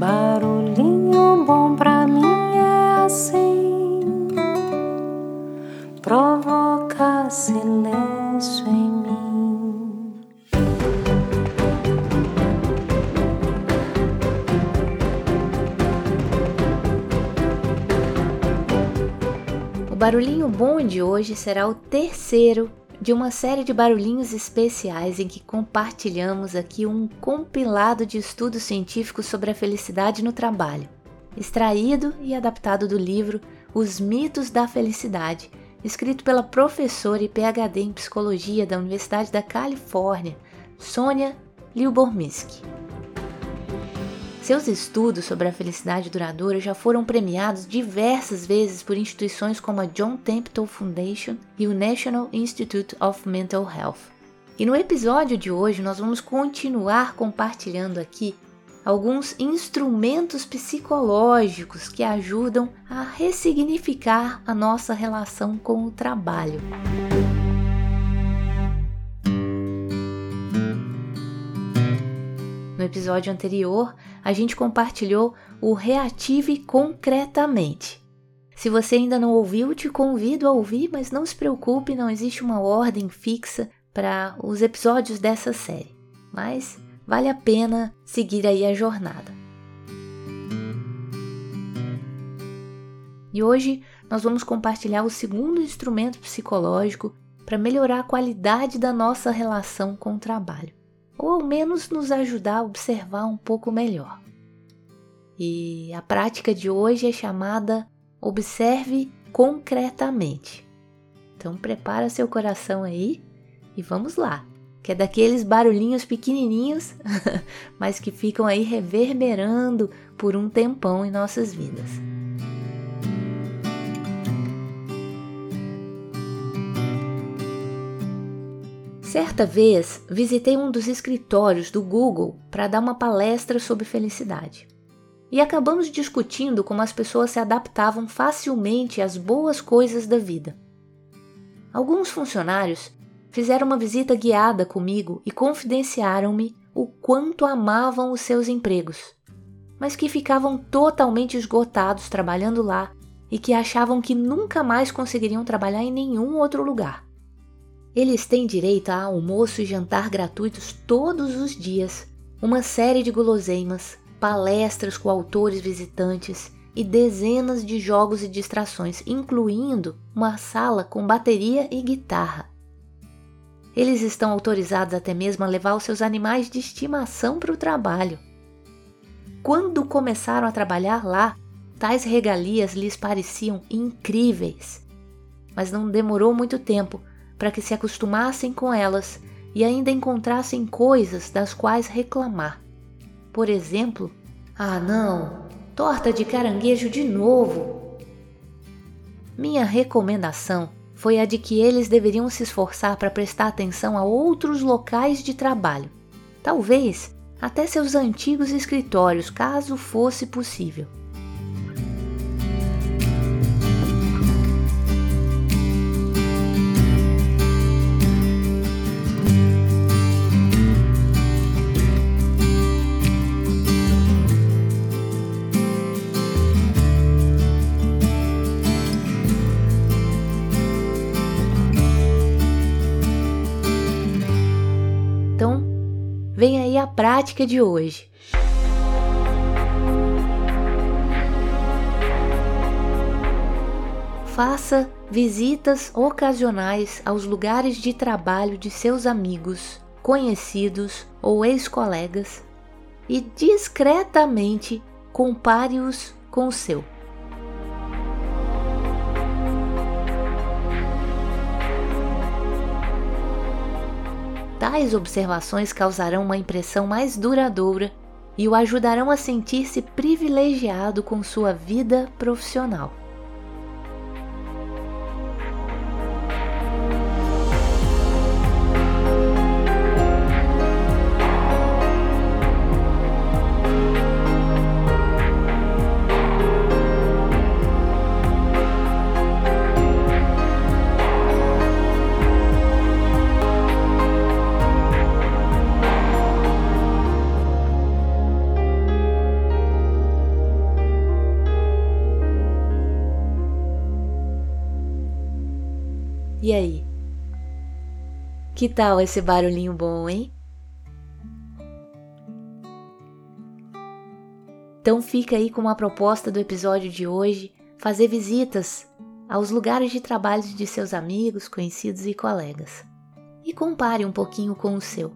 Barulhinho bom pra mim é assim, provoca silêncio em mim. O barulhinho bom de hoje será o terceiro de uma série de barulhinhos especiais em que compartilhamos aqui um compilado de estudos científicos sobre a felicidade no trabalho, extraído e adaptado do livro Os Mitos da Felicidade, escrito pela professora e PhD em psicologia da Universidade da Califórnia, Sônia Liubormisky. Seus estudos sobre a felicidade duradoura já foram premiados diversas vezes por instituições como a John Templeton Foundation e o National Institute of Mental Health. E no episódio de hoje nós vamos continuar compartilhando aqui alguns instrumentos psicológicos que ajudam a ressignificar a nossa relação com o trabalho. Episódio anterior, a gente compartilhou o Reative Concretamente. Se você ainda não ouviu, te convido a ouvir, mas não se preocupe, não existe uma ordem fixa para os episódios dessa série. Mas vale a pena seguir aí a jornada. E hoje nós vamos compartilhar o segundo instrumento psicológico para melhorar a qualidade da nossa relação com o trabalho ou ao menos nos ajudar a observar um pouco melhor. E a prática de hoje é chamada Observe concretamente. Então prepara seu coração aí e vamos lá. Que é daqueles barulhinhos pequenininhos, mas que ficam aí reverberando por um tempão em nossas vidas. Certa vez, visitei um dos escritórios do Google para dar uma palestra sobre felicidade. E acabamos discutindo como as pessoas se adaptavam facilmente às boas coisas da vida. Alguns funcionários fizeram uma visita guiada comigo e confidenciaram-me o quanto amavam os seus empregos, mas que ficavam totalmente esgotados trabalhando lá e que achavam que nunca mais conseguiriam trabalhar em nenhum outro lugar. Eles têm direito a almoço e jantar gratuitos todos os dias, uma série de guloseimas, palestras com autores visitantes e dezenas de jogos e distrações, incluindo uma sala com bateria e guitarra. Eles estão autorizados até mesmo a levar os seus animais de estimação para o trabalho. Quando começaram a trabalhar lá, tais regalias lhes pareciam incríveis. Mas não demorou muito tempo para que se acostumassem com elas e ainda encontrassem coisas das quais reclamar. Por exemplo, ah não, torta de caranguejo de novo. Minha recomendação foi a de que eles deveriam se esforçar para prestar atenção a outros locais de trabalho, talvez até seus antigos escritórios, caso fosse possível. A prática de hoje. Faça visitas ocasionais aos lugares de trabalho de seus amigos, conhecidos ou ex-colegas e discretamente compare-os com o seu. Tais observações causarão uma impressão mais duradoura e o ajudarão a sentir-se privilegiado com sua vida profissional. E aí? Que tal esse barulhinho bom, hein? Então fica aí com uma proposta do episódio de hoje: fazer visitas aos lugares de trabalho de seus amigos, conhecidos e colegas. E compare um pouquinho com o seu.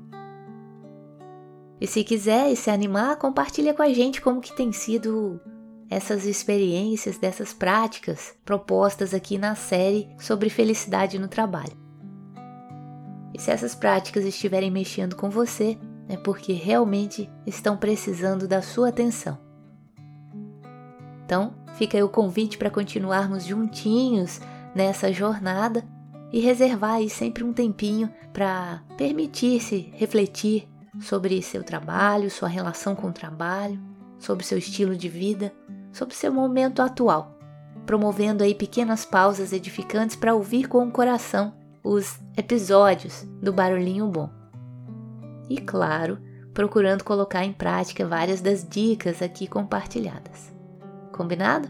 E se quiser e se animar, compartilha com a gente como que tem sido essas experiências, dessas práticas propostas aqui na série sobre felicidade no trabalho. E se essas práticas estiverem mexendo com você, é porque realmente estão precisando da sua atenção. Então, fica aí o convite para continuarmos juntinhos nessa jornada e reservar aí sempre um tempinho para permitir-se refletir sobre seu trabalho, sua relação com o trabalho, sobre seu estilo de vida, sobre seu momento atual, promovendo aí pequenas pausas edificantes para ouvir com o coração os episódios do Barulhinho Bom. E claro, procurando colocar em prática várias das dicas aqui compartilhadas. Combinado?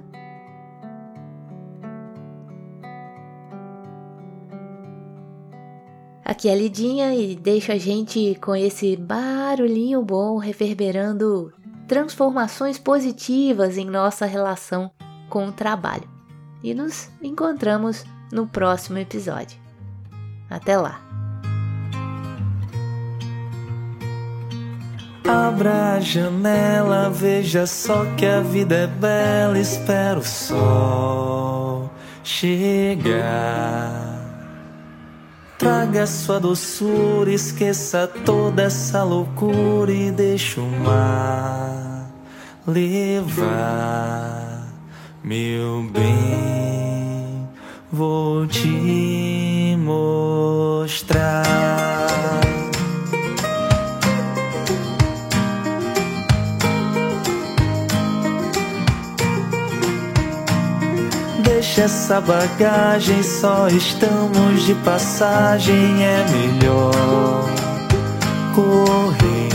Aqui é a Lidinha e deixa a gente com esse barulhinho bom reverberando transformações positivas em nossa relação com o trabalho. E nos encontramos no próximo episódio. Até lá! Abra a janela, veja só que a vida é bela. Espero o sol chegar. Traga sua doçura, esqueça toda essa loucura e deixa o mar levar, meu bem. Vou te mostrar. Deixa essa bagagem, só estamos de passagem. É melhor correr.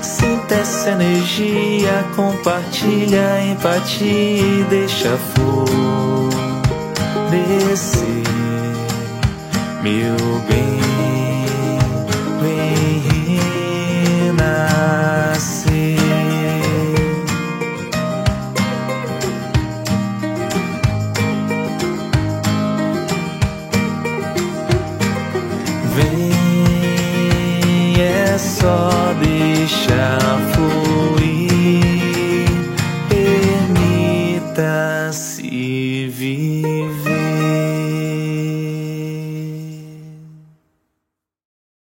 Sinta essa energia, compartilha empatia e deixa florescer, meu bem. É